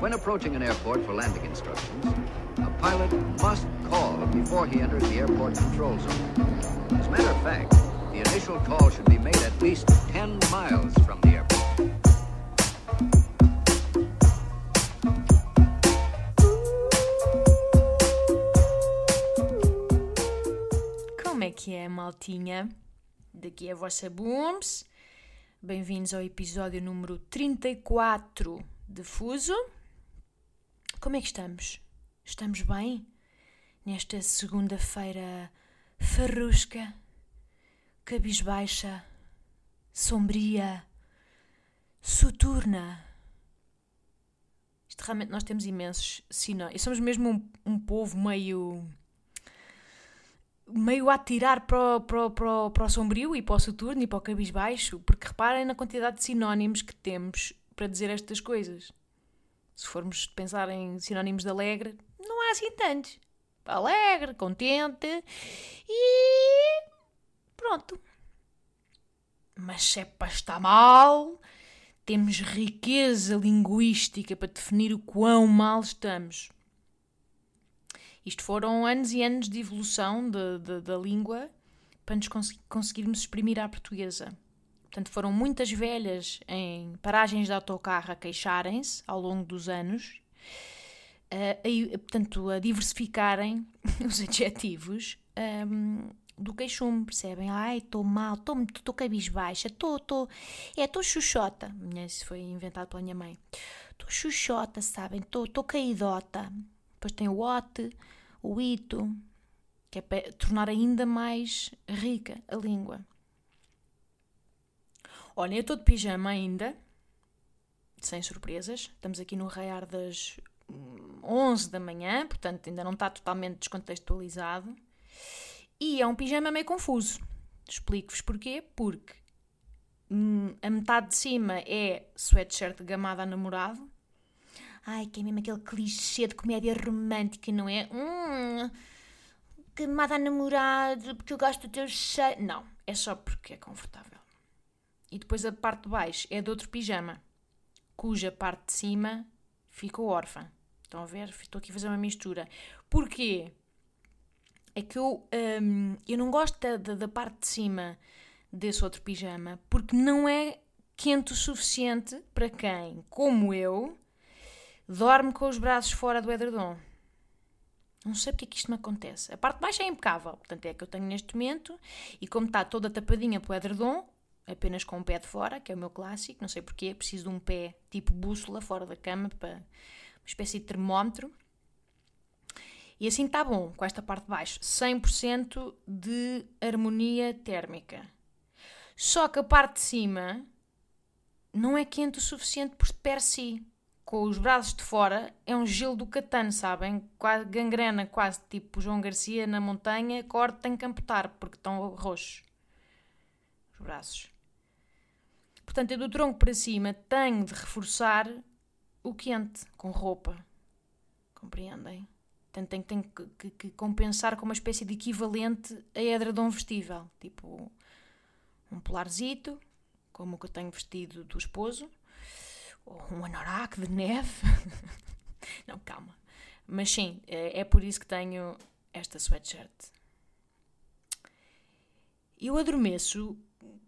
When approaching an airport for landing instructions, a pilot must call before he enters the airport control zone. As a matter of fact, the initial call should be made at least 10 miles from the airport. Como é que é, maltinha? Daqui é a vossa Booms. Bem-vindos ao episódio número 34 de Fuso. Como é que estamos? Estamos bem? Nesta segunda-feira farrusca, cabisbaixa, sombria, soturna. Isto realmente nós temos imensos sinónimos. Somos mesmo um, um povo meio meio a tirar para o, para, o, para, o, para o sombrio e para o soturno e para o cabisbaixo, porque reparem na quantidade de sinónimos que temos para dizer estas coisas. Se formos pensar em sinónimos de alegre, não há assim tantos. Alegre, contente e pronto. Mas se é para estar mal, temos riqueza linguística para definir o quão mal estamos. Isto foram anos e anos de evolução de, de, da língua para nos cons conseguirmos exprimir à portuguesa. Portanto, foram muitas velhas em paragens de autocarro a queixarem-se ao longo dos anos, uh, a, portanto, a diversificarem os adjetivos um, do queixume, percebem? Ai, estou mal, estou cabisbaixa, estou, é, estou xuxota. Isso foi inventado pela minha mãe. Estou xuxota, sabem? Estou caidota. Depois tem o ote, o ito, que é para tornar ainda mais rica a língua. Olha, eu estou de pijama ainda, sem surpresas. Estamos aqui no raiar das 11 da manhã, portanto ainda não está totalmente descontextualizado. E é um pijama meio confuso. Explico-vos porquê. Porque hum, a metade de cima é sweatshirt gamada a namorado Ai, que é mesmo aquele clichê de comédia romântica, não é? Hum, que mata namorado porque eu gosto do teu cheiro. Não, é só porque é confortável. E depois a parte de baixo é de outro pijama, cuja parte de cima ficou órfã. Estão a ver? Estou aqui a fazer uma mistura. Porquê? É que eu, hum, eu não gosto da, da, parte de cima desse outro pijama porque não é quente o suficiente para quem, como eu, dorme com os braços fora do edredom. Não sei porque é que isto me acontece. A parte de baixo é impecável, portanto é a que eu tenho neste momento, e como está toda tapadinha para o edredom, apenas com o pé de fora, que é o meu clássico, não sei porquê, preciso de um pé tipo bússola fora da cama, para uma espécie de termómetro. E assim está bom, com esta parte de baixo, 100% de harmonia térmica. Só que a parte de cima não é quente o suficiente por per si com os braços de fora, é um gelo do catano, sabem? Quase gangrena, quase tipo João Garcia na montanha, corte tem que amputar porque estão roxos os braços. Portanto, eu do tronco para cima tenho de reforçar o quente com roupa. Compreendem? Portanto, tenho, tenho que, que, que, compensar com uma espécie de equivalente a edredom vestível. Tipo um polarzito, como o que eu tenho vestido do esposo ou um anorak de neve. não, calma. Mas sim, é, é por isso que tenho esta sweatshirt. Eu adormeço,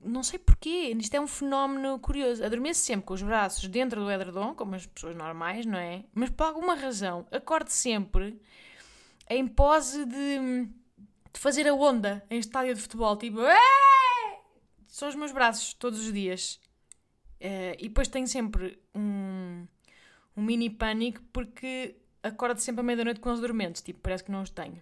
não sei porquê, isto é um fenómeno curioso. Adormeço sempre com os braços dentro do edredom, como as pessoas normais, não é? Mas por alguma razão acordo sempre em pose de, de fazer a onda em estádio de futebol, tipo. São os meus braços todos os dias. Uh, e depois tenho sempre um, um mini pânico porque acordo sempre à meia-noite com os dormentes, tipo, parece que não os tenho.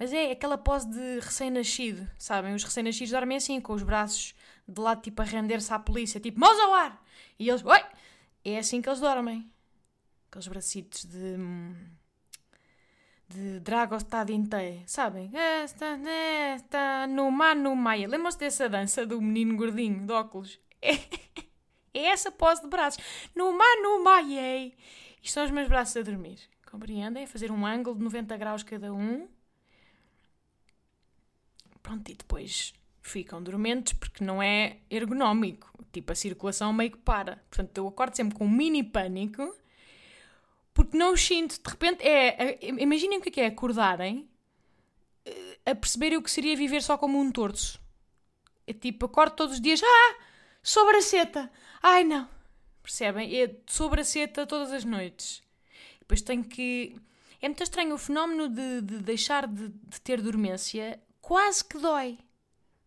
Mas é aquela pose de recém-nascido, sabem? Os recém-nascidos dormem assim, com os braços de lado, tipo, a render-se à polícia, tipo, mãos ao ar! E eles, oi! É assim que eles dormem. Aqueles bracitos de de Dragostad inteiro, sabem? Esta, esta, no mano maia. Lembram-se dessa dança do menino gordinho de óculos? É, é essa pose de braços. No mano maia. Isto são os meus braços a dormir. Compreendem? Fazer um ângulo de 90 graus cada um. Pronto, e depois ficam dormentes porque não é ergonómico. Tipo, a circulação meio que para. Portanto, eu acordo sempre com um mini pânico porque não os sinto. De repente, é. é imaginem o que é, é acordarem a perceberem o que seria viver só como um torso. É tipo, acordo todos os dias, ah, sobraceta, ai não. Percebem? É sobraceta todas as noites. Depois tenho que. É muito estranho o fenómeno de, de deixar de, de, ter dormência, quase que dói.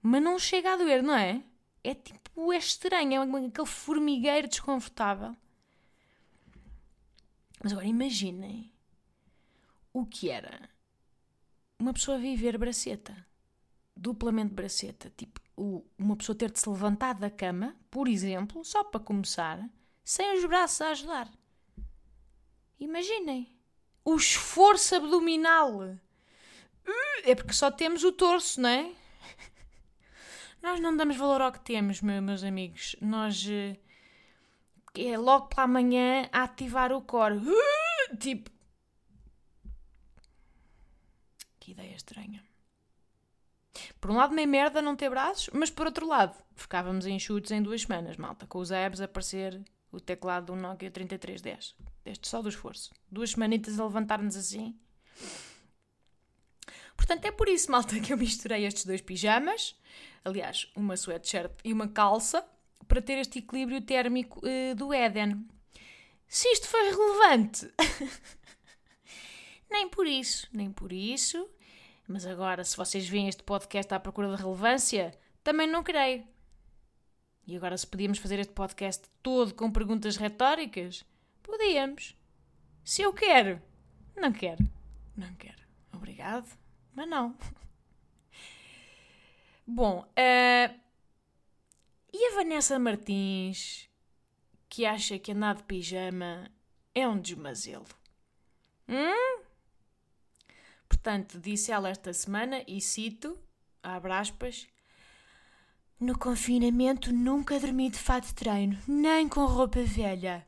Mas não chega a doer, não é? É tipo, é estranho, é aquele formigueiro desconfortável. Mas agora imaginem o que era uma pessoa viver braceta. Duplamente braceta. Tipo, uma pessoa ter de se levantar da cama, por exemplo, só para começar, sem os braços a ajudar. Imaginem. O esforço abdominal. Uh, é porque só temos o torso, não é? Nós não damos valor ao que temos, meus amigos. Nós. Eh, é logo para amanhã a ativar o core. Uh, tipo. Que ideia estranha. Por um lado, nem merda não ter braços, mas por outro lado, ficávamos enxutos em duas semanas, malta, com os apps a aparecer o teclado do Nokia 3310. Deste só do esforço. Duas semanitas a levantar-nos assim. Portanto, é por isso, malta, que eu misturei estes dois pijamas. Aliás, uma sweatshirt e uma calça, para ter este equilíbrio térmico uh, do Éden. Se isto foi relevante. nem por isso, nem por isso. Mas agora, se vocês veem este podcast à procura de relevância, também não creio. E agora, se podíamos fazer este podcast todo com perguntas retóricas, podíamos. Se eu quero, não quero. Não quero. Obrigado, mas não. Bom, uh, e a Vanessa Martins, que acha que andar de pijama é um desmazelo? Hum? Portanto, disse ela esta semana, e cito, abre aspas, no confinamento nunca dormi de fato de treino, nem com roupa velha.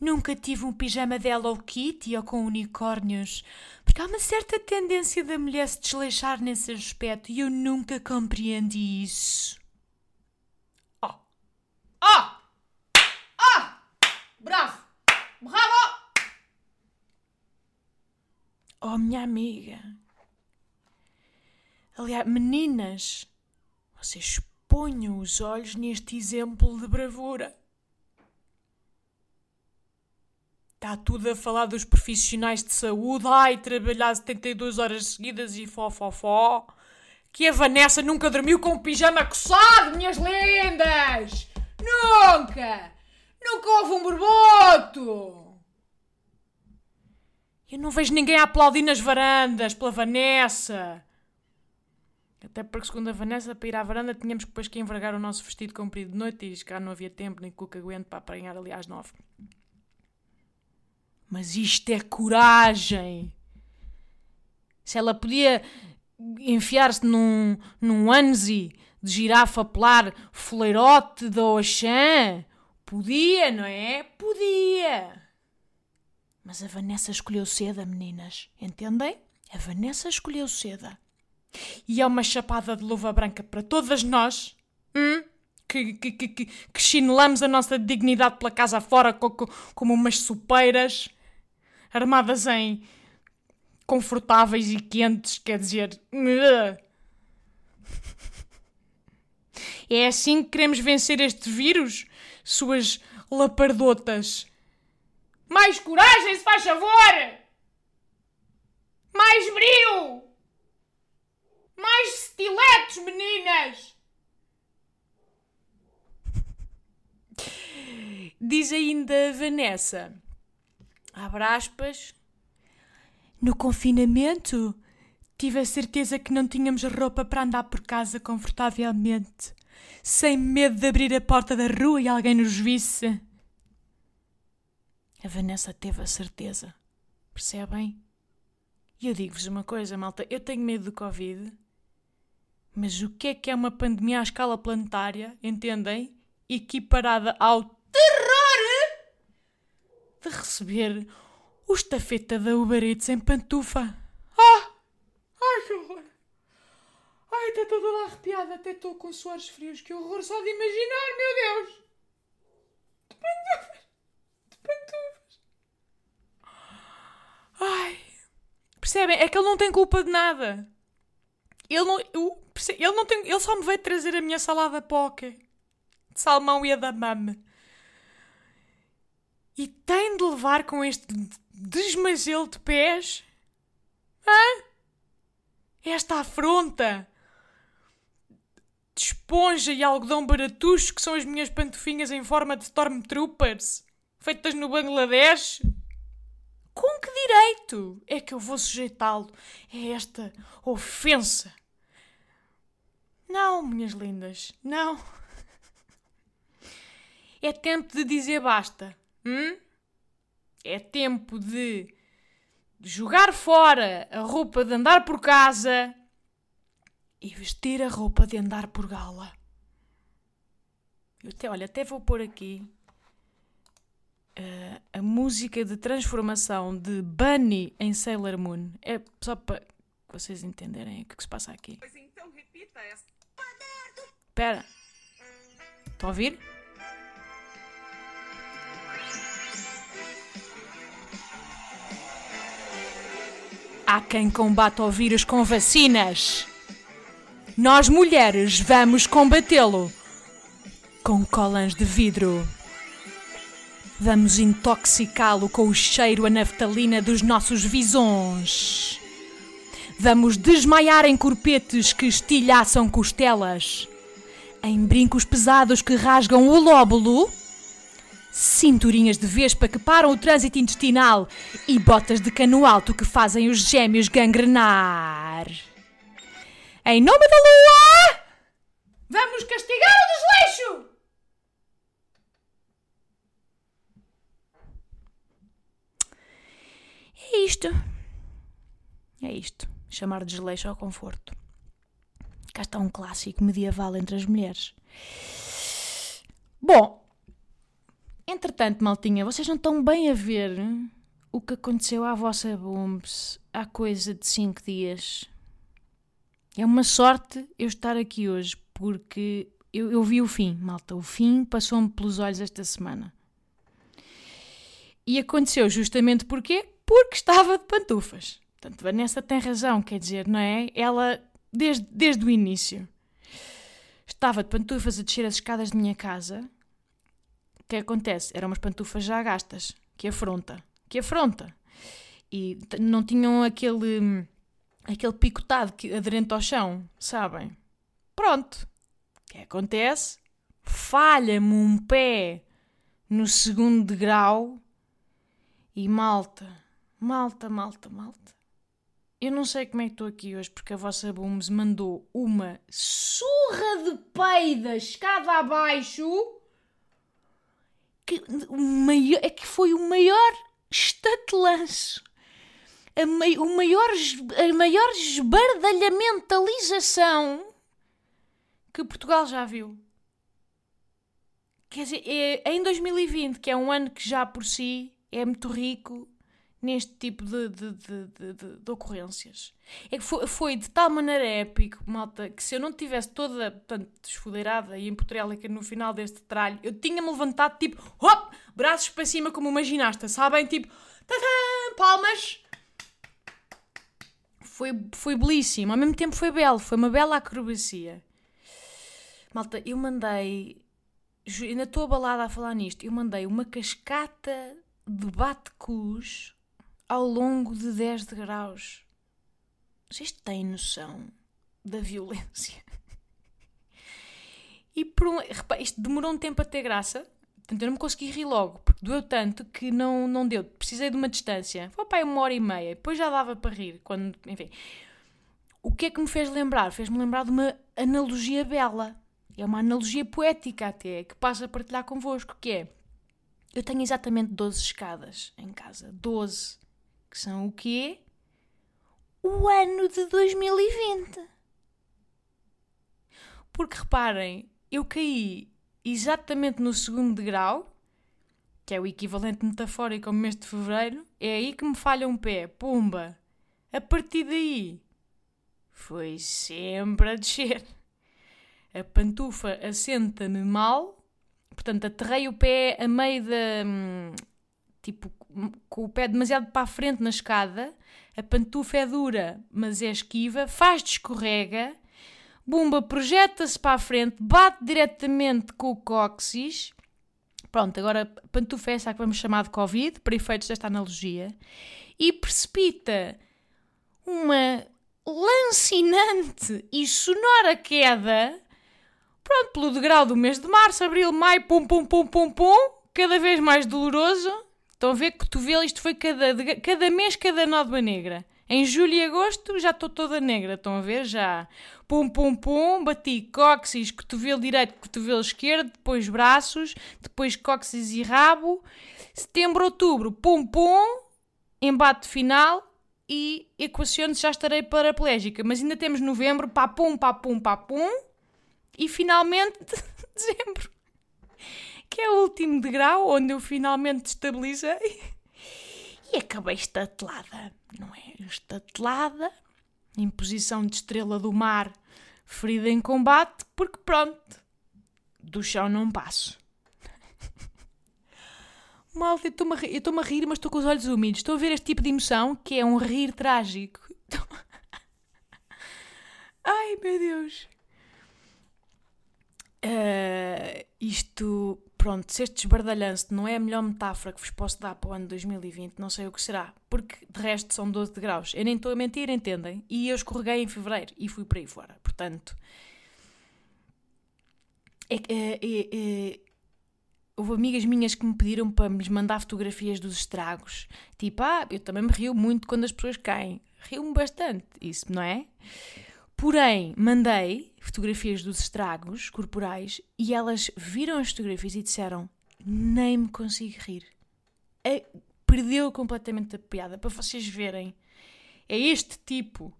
Nunca tive um pijama de Hello Kitty ou com unicórnios, porque há uma certa tendência da mulher se desleixar nesse aspecto e eu nunca compreendi isso. Oh! Oh! Oh! Bravo! Bravo! Oh, minha amiga. Aliás, meninas, vocês ponham os olhos neste exemplo de bravura. Está tudo a falar dos profissionais de saúde, ai, trabalhar 72 horas seguidas e fó, fó, fó. Que a Vanessa nunca dormiu com um pijama coçado, minhas lendas! Nunca! Nunca houve um borboto! Eu não vejo ninguém a aplaudir nas varandas pela Vanessa. Até porque, segundo a Vanessa, para ir à varanda tínhamos depois que envergar o nosso vestido comprido de noite e cá não havia tempo nem cuca aguento para apanhar ali às nove. Mas isto é coragem! Se ela podia enfiar-se num, num anzi de girafa polar foleirote da Oxã, podia, não é? Podia! Mas a Vanessa escolheu seda, meninas. Entendem? A Vanessa escolheu seda. E é uma chapada de luva branca para todas nós hum? que, que, que, que, que chinelamos a nossa dignidade pela casa fora como, como umas supeiras armadas em confortáveis e quentes, quer dizer. É assim que queremos vencer este vírus, suas lapardotas. Mais coragem, se faz favor! Mais brilho! Mais estiletos, meninas! Diz ainda Vanessa, abre aspas, no confinamento tive a certeza que não tínhamos roupa para andar por casa confortavelmente, sem medo de abrir a porta da rua e alguém nos visse. A Vanessa teve a certeza, percebem? E eu digo-vos uma coisa, malta, eu tenho medo do Covid mas o que é que é uma pandemia à escala planetária, entendem? Equiparada ao terror de receber o estafeta da Uber Eats em pantufa. Ah! Ai, que horror! Ai, está toda lá arrepiada, até estou com suores frios. Que horror só de imaginar, meu Deus! De pantufas! De pantufas! Ai! Percebem? É que ele não tem culpa de nada. Ele não, eu, ele não tem, ele só me veio trazer a minha salada poca de salmão e a da mame. E tem de levar com este desmazelo de pés? Hã? Esta afronta de esponja e algodão baratucho que são as minhas pantufinhas em forma de Stormtroopers feitas no Bangladesh? Com que direito é que eu vou sujeitá-lo a esta ofensa? Não, minhas lindas, não. É tempo de dizer basta. Hum? É tempo de jogar fora a roupa de andar por casa e vestir a roupa de andar por gala. Eu até, olha, até vou pôr aqui uh, a música de transformação de Bunny em Sailor Moon. É só para vocês entenderem o que, que se passa aqui. Pois então, repita essa. Espera. Estão a ouvir? Há quem combata o vírus com vacinas. Nós mulheres vamos combatê-lo com colãs de vidro. Vamos intoxicá-lo com o cheiro a naftalina dos nossos visões. Vamos desmaiar em corpetes que estilhaçam costelas, em brincos pesados que rasgam o lóbulo, cinturinhas de vespa que param o trânsito intestinal e botas de cano alto que fazem os gêmeos gangrenar. Em nome da lua, vamos castigar o desleixo! É isto. É isto. Chamar de desleixo ao conforto. Cá está um clássico medieval entre as mulheres. Bom, entretanto, maltinha, vocês não estão bem a ver o que aconteceu à vossa Bombs há coisa de 5 dias. É uma sorte eu estar aqui hoje, porque eu, eu vi o fim, malta. O fim passou-me pelos olhos esta semana. E aconteceu justamente porquê? Porque estava de pantufas. Portanto, Vanessa tem razão, quer dizer, não é? Ela, desde, desde o início, estava de pantufas a descer as escadas de minha casa. Que acontece? Eram umas pantufas já gastas, que afronta, que afronta. E não tinham aquele aquele picotado que, aderente ao chão, sabem? Pronto. O que acontece? Falha-me um pé no segundo degrau e malta, malta, malta, malta. Eu não sei como é que estou aqui hoje porque a vossa Booms mandou uma surra de peida escada abaixo que, o maior, é que foi o maior estatelanço mai, o maior, a maior esbardalhamentalização que Portugal já viu. Quer dizer, é, em 2020, que é um ano que já por si é muito rico neste tipo de, de, de, de, de ocorrências. É que foi, foi, de tal maneira épico, malta, que se eu não tivesse toda portanto, desfodeirada e empotrélica no final deste tralho, eu tinha-me levantado tipo, hop, braços para cima como uma ginasta, sabem? Tipo, palmas, foi, foi belíssimo, ao mesmo tempo foi belo, foi uma bela acrobacia. Malta, eu mandei, ainda estou abalada a falar nisto, eu mandei uma cascata de bate-cus ao longo de 10 graus. Vocês têm noção da violência? E por um, isto demorou um tempo a ter graça, Portanto, eu não me consegui rir logo, porque doeu tanto que não, não deu. Precisei de uma distância. Foi para uma hora e meia. Depois já dava para rir. Quando, enfim. O que é que me fez lembrar? Fez-me lembrar de uma analogia bela. É uma analogia poética até, que passo a partilhar convosco, que é... Eu tenho exatamente 12 escadas em casa. 12. Que são o quê? O ano de 2020. Porque reparem, eu caí exatamente no segundo degrau, que é o equivalente metafórico ao mês de fevereiro, é aí que me falha um pé. Pumba! A partir daí foi sempre a descer. A pantufa assenta-me mal, portanto, aterrei o pé a meio da. Tipo, com o pé demasiado para a frente na escada. A pantufa é dura, mas é esquiva, faz de escorrega. Bumba projeta-se para a frente, bate diretamente com o cóccix. Pronto, agora a pantufa é essa que vamos chamar de Covid, para efeitos desta analogia. E precipita uma lancinante e sonora queda. Pronto, pelo degrau do mês de março, abril, maio, pum, pum, pum, pum, pum. Cada vez mais doloroso. Estão a ver que cotovelo, isto foi cada, cada mês, cada nódoa negra. Em julho e agosto já estou toda negra, estão a ver? Já. Pum, pum, pum, bati cóccix, cotovelo direito, cotovelo esquerdo, depois braços, depois cóccix e rabo. Setembro, outubro, pum, pum, embate final e equaciono já estarei paraplégica. Mas ainda temos novembro, pá, pum, pá, pum, pá, pum. E finalmente dezembro, que é o último degrau onde eu finalmente estabilizei. E acabei estatelada, não é? Estatelada, em posição de estrela do mar, ferida em combate, porque pronto, do chão não passo. Malta, eu estou-me a rir, mas estou com os olhos úmidos. Estou a ver este tipo de emoção que é um rir trágico. Ai, meu Deus. Ah, isto, pronto, se este esbardalhanço não é a melhor metáfora que vos posso dar para o ano 2020, não sei o que será. Porque de resto são 12 graus. Eu nem estou a mentir, entendem? E eu escorreguei em fevereiro e fui para aí fora. Portanto, é, é, é, houve amigas minhas que me pediram para me mandar fotografias dos estragos. Tipo, ah, eu também me rio muito quando as pessoas caem. Rio-me bastante, isso, não é? Porém, mandei fotografias dos estragos corporais e elas viram as fotografias e disseram: Nem me consigo rir. É- perdeu completamente a piada. Para vocês verem, é este tipo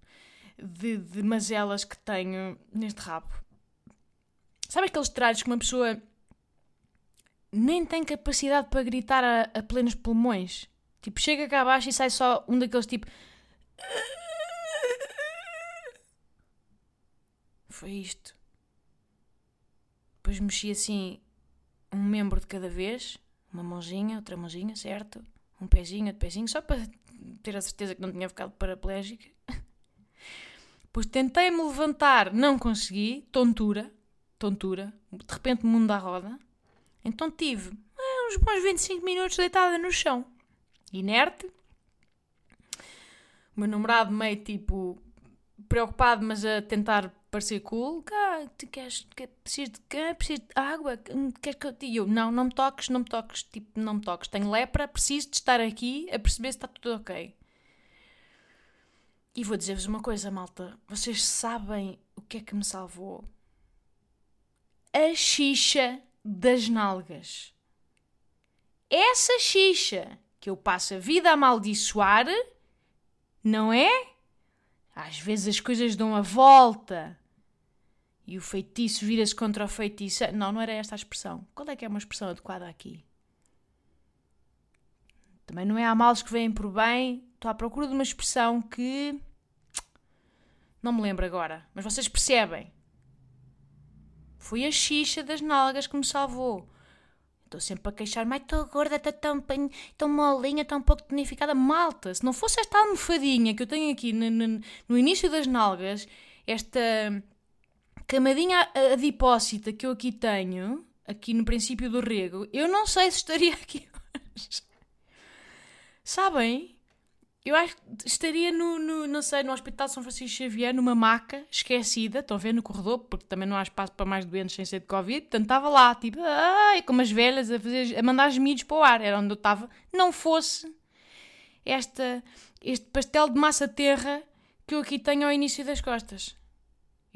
de, de mazelas que tenho neste rabo. Sabe aqueles trajes que uma pessoa nem tem capacidade para gritar a, a plenos pulmões? Tipo, chega cá abaixo e sai só um daqueles tipo. Foi isto. Depois mexi assim um membro de cada vez, uma mãozinha, outra mãozinha, certo? Um pezinho, outro pezinho, só para ter a certeza que não tinha ficado paraplégica. Depois tentei me levantar, não consegui, tontura, tontura, de repente mundo à roda. Então tive ah, uns bons 25 minutos deitada no chão, inerte. O meu namorado meio tipo preocupado, mas a tentar parecer cool. Ah, tu queres, que, preciso de quê? Preciso de água? Hum, Queres que eu te... Eu, não, não me toques, não me toques, tipo, não me toques. Tenho lepra, preciso de estar aqui a perceber se está tudo ok. E vou dizer-vos uma coisa, malta. Vocês sabem o que é que me salvou? A xixa das nalgas. Essa xixa que eu passo a vida a amaldiçoar, não é? Às vezes as coisas dão a volta e o feitiço vira-se contra o feitiço. Não, não era esta a expressão. Qual é que é uma expressão adequada aqui? Também não é há males que vêm por bem. Estou à procura de uma expressão que. Não me lembro agora, mas vocês percebem. Foi a xixa das nalgas que me salvou. Estou sempre a queixar-me, ai, estou gorda, estou tão, tão molinha, tão pouco tonificada. Malta, se não fosse esta almofadinha que eu tenho aqui no, no- no início das nalgas, esta camadinha adipócita que eu aqui tenho, aqui no princípio do rego, eu não sei se estaria aqui hoje. Sabem? Eu acho que estaria no, no, não sei, no Hospital São Francisco Xavier, numa maca esquecida, estão a ver no corredor, porque também não há espaço para mais doentes sem ser de Covid, portanto estava lá, tipo, ai, como as velhas a, fazer, a mandar gemidos para o ar, era onde eu estava, não fosse esta, este pastel de massa terra que eu aqui tenho ao início das costas.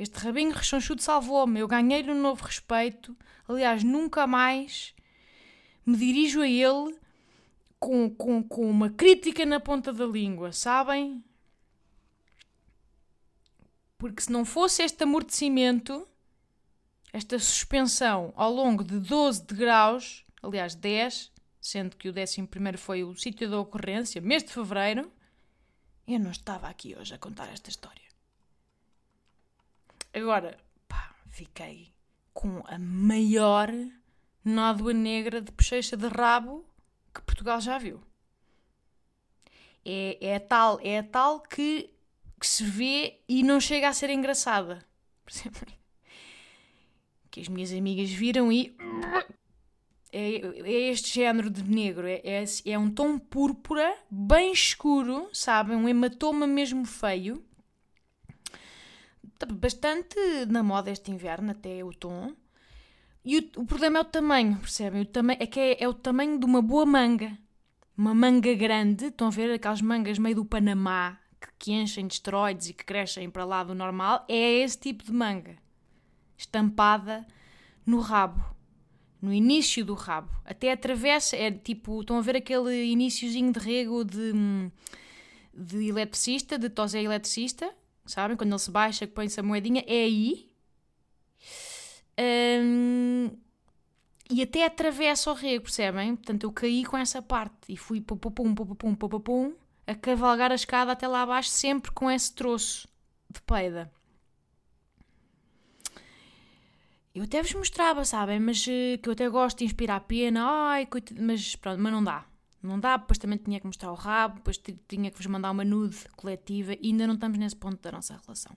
Este rabinho rechonchudo salvou-me, eu ganhei um novo respeito, aliás, nunca mais me dirijo a ele com, com, com uma crítica na ponta da língua, sabem? Porque se não fosse este amortecimento, esta suspensão ao longo de 12 degraus, aliás 10, sendo que o 11 foi o sítio da ocorrência, mês de fevereiro, eu não estava aqui hoje a contar esta história. Agora, pá, fiquei com a maior nódoa negra de bochecha de rabo que Portugal já viu. É, é tal, é tal que, que se vê e não chega a ser engraçada. Que as minhas amigas viram e. É, é este género de negro. É, é, é um tom púrpura, bem escuro, sabem? Um hematoma mesmo feio. Bastante na moda este inverno, até o tom. E o, o problema é o tamanho, percebem? O tamanho, é que é, é o tamanho de uma boa manga. Uma manga grande, estão a ver aquelas mangas meio do Panamá que, que enchem de esteroides e que crescem para lá do normal? É esse tipo de manga. Estampada no rabo. No início do rabo. Até atravessa, é tipo, estão a ver aquele iníciozinho de rego de, de eletricista, de tosé eletricista? Sabem? Quando ele se baixa, que põe-se a moedinha, é aí um, e até atravessa o rego, percebem? Portanto, eu caí com essa parte e fui pum, pum, pum, pum, pum, pum, a cavalgar a escada até lá abaixo, sempre com esse troço de peida. Eu até vos mostrava, sabem? Mas eh, que eu até gosto de inspirar pena, ai, coitado, mas pronto, mas não dá. Não dá, depois também tinha que mostrar o rabo, depois tinha que vos mandar uma nude coletiva e ainda não estamos nesse ponto da nossa relação.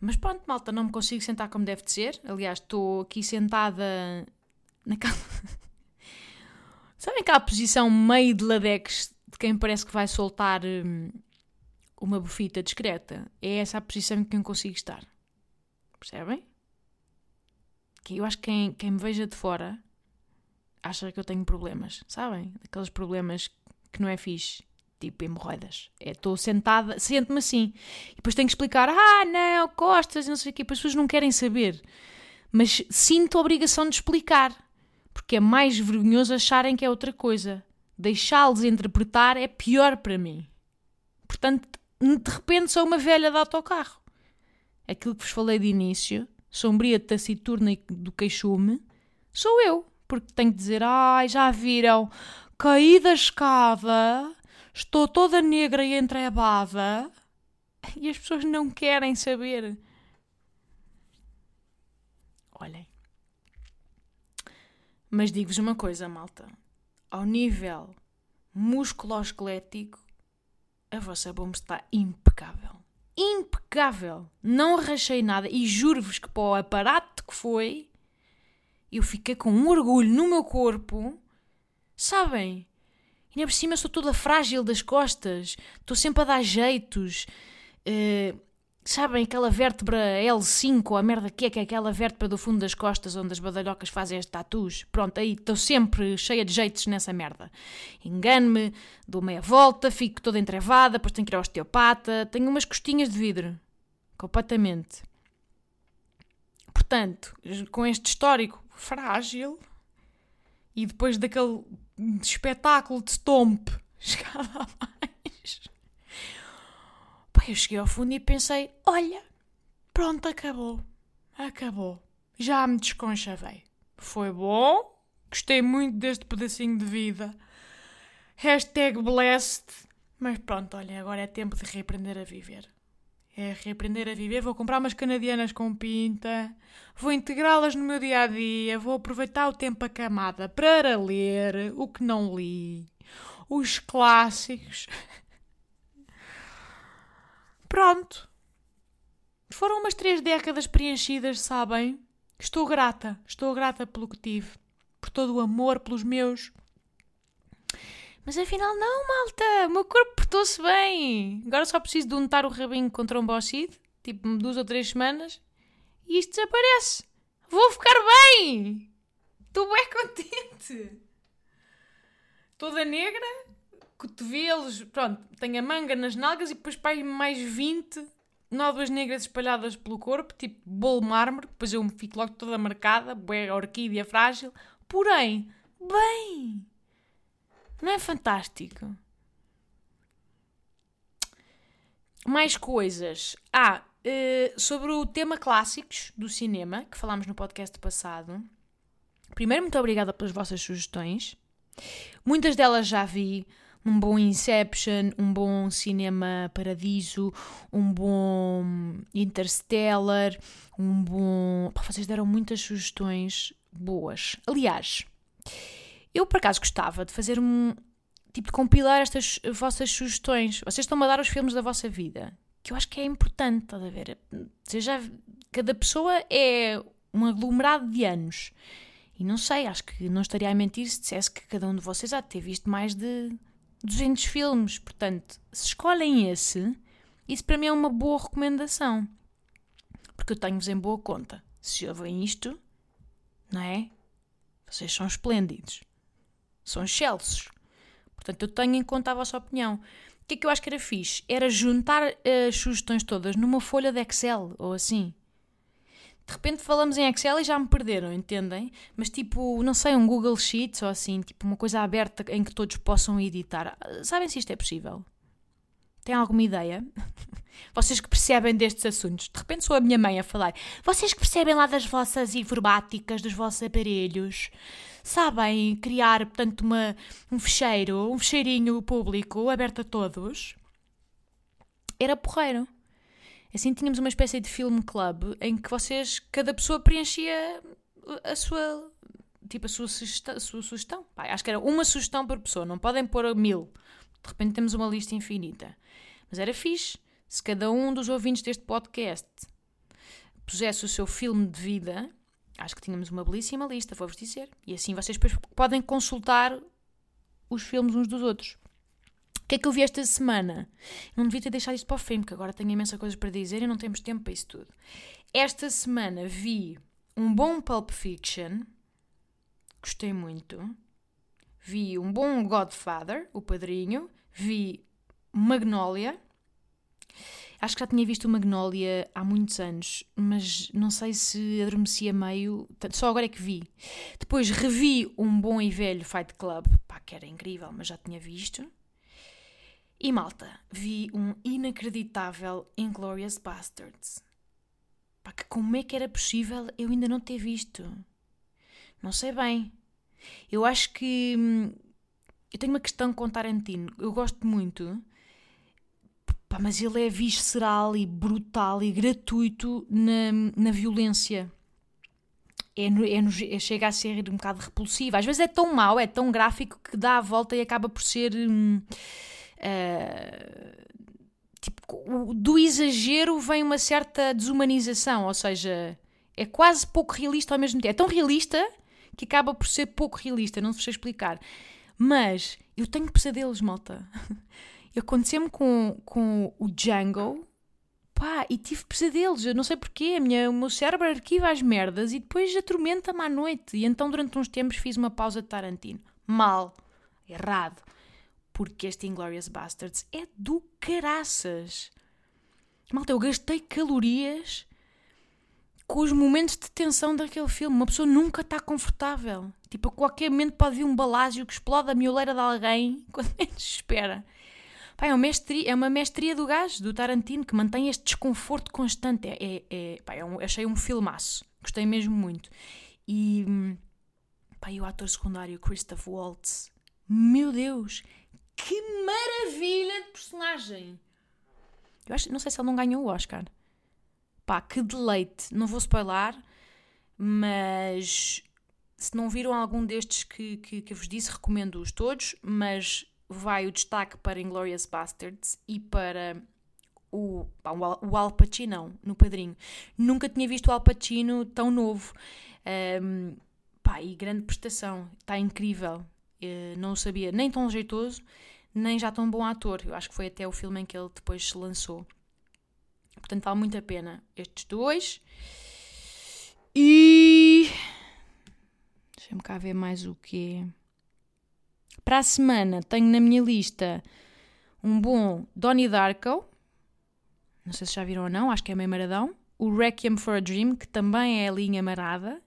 Mas pronto, malta, não me consigo sentar como deve de ser. Aliás, estou aqui sentada naquela. Sabem aquela posição meio de ladex de quem parece que vai soltar hum, uma bufita discreta? É essa a posição em que eu consigo estar. Percebem? Que eu acho que quem, quem me veja de fora acha que eu tenho problemas, sabem? Aqueles problemas que não é fixe tipo hemorroidas. É, estou sentada, sento-me assim. E depois tenho que explicar, ah, não, costas, não sei o quê. As pessoas não querem saber. Mas sinto a obrigação de explicar. Porque é mais vergonhoso acharem que é outra coisa. Deixá-los interpretar é pior para mim. Portanto, de repente sou uma velha de autocarro. Aquilo que vos falei de início, sombria, taciturna e do queixume, sou eu. Porque tenho que dizer, ai, já viram, caí da escada Estou toda negra e entrebada e as pessoas não querem saber. Olhem. Mas digo-vos uma coisa, malta. Ao nível musculoesquelético, a vossa bomba está impecável. Impecável! Não rachei nada e juro-vos que para o aparato que foi, eu fiquei com um orgulho no meu corpo. Sabem? E por cima sou toda frágil das costas, estou sempre a dar jeitos. Uh, sabem aquela vértebra L5, ou a merda que é, que é aquela vértebra do fundo das costas onde as badalhocas fazem as tatus? Pronto, aí estou sempre cheia de jeitos nessa merda. Engano-me, dou meia volta, fico toda entrevada, depois tenho que ir ao osteopata, tenho umas costinhas de vidro. Completamente. Portanto, com este histórico frágil e depois daquele espetáculo de stomp. Chegava mais. Pá, eu cheguei ao fundo e pensei: olha, pronto, acabou. Acabou. Já me desconchavei. Foi bom. Gostei muito deste pedacinho de vida. Hashtag blessed. Mas pronto, olha, agora é tempo de reaprender a viver. É reaprender a viver. Vou comprar umas canadianas com pinta. Vou integrá-las no meu dia a dia. Vou aproveitar o tempo acamada para ler o que não li. Os clássicos. Pronto. Foram umas três décadas preenchidas, sabem? Estou grata. Estou grata pelo que tive. Por todo o amor pelos meus mas afinal, não, malta, o meu corpo portou-se bem. Agora só preciso de untar o rabinho com trombocide, tipo duas ou três semanas, e isto desaparece. Vou ficar bem! Estou bem contente! Toda negra, cotovelos, pronto, tenho a manga nas nalgas e depois pai mais 20 nódoas negras espalhadas pelo corpo, tipo bolo mármore, depois eu fico logo toda marcada, bué orquídea frágil. Porém, bem! Não é fantástico? Mais coisas. Ah, uh, sobre o tema clássicos do cinema, que falámos no podcast passado. Primeiro, muito obrigada pelas vossas sugestões. Muitas delas já vi, um bom Inception, um bom Cinema Paradiso, um bom Interstellar, um bom. Vocês deram muitas sugestões boas. Aliás, eu por acaso gostava de fazer um. Tipo, de compilar estas vossas sugestões. Vocês estão-me a dar os filmes da vossa vida. Que eu acho que é importante, estás a ver? Já, cada pessoa é um aglomerado de anos. E não sei, acho que não estaria a mentir se dissesse que cada um de vocês há de ter visto mais de 200 filmes. Portanto, se escolhem esse, isso para mim é uma boa recomendação. Porque eu tenho-vos em boa conta. Se ouvem isto, não é? Vocês são esplêndidos. São excelsos. Portanto, eu tenho em conta a vossa opinião. O que é que eu acho que era fixe? Era juntar as sugestões todas numa folha de Excel ou assim. De repente falamos em Excel e já me perderam, entendem? Mas tipo, não sei, um Google Sheets ou assim, tipo uma coisa aberta em que todos possam editar. Sabem se isto é possível? Têm alguma ideia? Vocês que percebem destes assuntos. De repente sou a minha mãe a falar. Vocês que percebem lá das vossas informáticas, dos vossos aparelhos, sabem criar, portanto, uma, um fecheiro, um fecheirinho público aberto a todos? Era porreiro. Assim tínhamos uma espécie de film club em que vocês, cada pessoa preenchia a sua, tipo, a sua sugestão. A sua sugestão. Acho que era uma sugestão por pessoa, não podem pôr mil. De repente temos uma lista infinita. Mas era fixe se cada um dos ouvintes deste podcast pusesse o seu filme de vida. Acho que tínhamos uma belíssima lista, vou-vos dizer. E assim vocês depois podem consultar os filmes uns dos outros. O que é que eu vi esta semana? Não devia ter deixado isto para o fim, porque agora tenho imensa coisas para dizer e não temos tempo para isso tudo. Esta semana vi um bom Pulp Fiction, gostei muito. Vi um bom Godfather, o padrinho. Vi Magnolia. Acho que já tinha visto o Magnolia há muitos anos, mas não sei se adormecia meio. Só agora é que vi. Depois revi um bom e velho Fight Club, pá, que era incrível, mas já tinha visto. E malta, vi um inacreditável Inglorious Bastards. Pá, que como é que era possível eu ainda não ter visto? Não sei bem. Eu acho que. Hum, eu tenho uma questão com Tarantino. Eu gosto muito. Pá, mas ele é visceral e brutal e gratuito na, na violência. É, é, é, chega a ser um bocado repulsivo. Às vezes é tão mau, é tão gráfico que dá a volta e acaba por ser. Hum, Uh, tipo, do exagero vem uma certa desumanização, ou seja, é quase pouco realista ao mesmo tempo. É tão realista que acaba por ser pouco realista, não se sei explicar. Mas eu tenho pesadelos, malta. Aconteceu-me com, com o Django, pá, e tive pesadelos. Eu não sei porquê, a minha, o meu cérebro arquiva as merdas e depois atormenta-me à noite. E então, durante uns tempos, fiz uma pausa de Tarantino. Mal, errado porque este Inglorious Bastards é do caraças. Malta, eu gastei calorias com os momentos de tensão daquele filme. Uma pessoa nunca está confortável. Tipo, a qualquer momento pode vir um balásio que explode a mioleira de alguém quando menos espera. Pá, é, mestria, é uma mestria do gajo, do Tarantino, que mantém este desconforto constante. É, é, é, pá, é um, achei um filmaço. Gostei mesmo muito. E, pá, e o ator secundário, Christoph Waltz. Meu Deus, que maravilha de personagem! Eu acho, não sei se ele não ganhou o Oscar. Pá, que deleite! Não vou spoiler, mas se não viram algum destes que, que, que vos disse, recomendo-os todos. Mas vai o destaque para Inglorious Bastards e para o, o Al Pacino no Padrinho. Nunca tinha visto o Al Pacino tão novo. Um, pá, e grande prestação, está incrível. Uh, não o sabia nem tão jeitoso, nem já tão bom ator. Eu acho que foi até o filme em que ele depois se lançou. Portanto, vale muito a pena estes dois. E. Deixa-me cá ver mais o quê. Para a semana tenho na minha lista um bom Donnie Darko. Não sei se já viram ou não, acho que é meio maradão. O Requiem for a Dream, que também é a linha marada.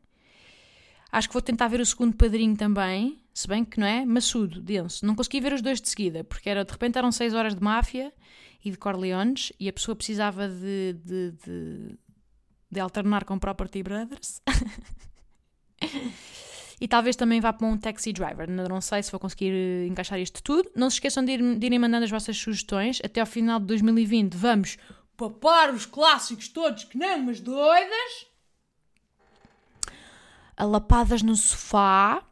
Acho que vou tentar ver o segundo padrinho também. Se bem que não é maçudo, denso. Não consegui ver os dois de seguida, porque era, de repente eram 6 horas de máfia e de Corleones e a pessoa precisava de, de, de, de alternar com Property Brothers. e talvez também vá para um taxi driver. Não sei se vou conseguir eh, encaixar isto tudo. Não se esqueçam de, ir, de irem mandando as vossas sugestões. Até ao final de 2020 vamos papar os clássicos todos que nem umas doidas. Alapadas no sofá,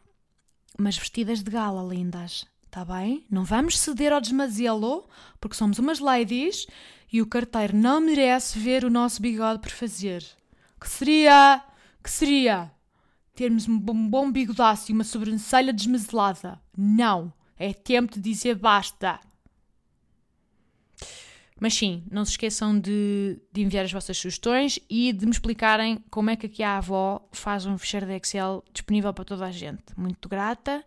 mas vestidas de gala, lindas. Tá bem? Não vamos ceder ao desmazelo, porque somos umas ladies e o carteiro não merece ver o nosso bigode por fazer. Que seria. Que seria? Termos um bom bigodaço e uma sobrancelha desmazelada. Não! É tempo de dizer basta! Mas sim, não se esqueçam de, de, enviar as vossas sugestões e de me explicarem como é que aqui a avó faz um fecheiro de Excel disponível para toda a gente. Muito grata,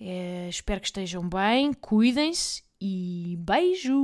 é, espero que estejam bem, cuidem-se e beijos!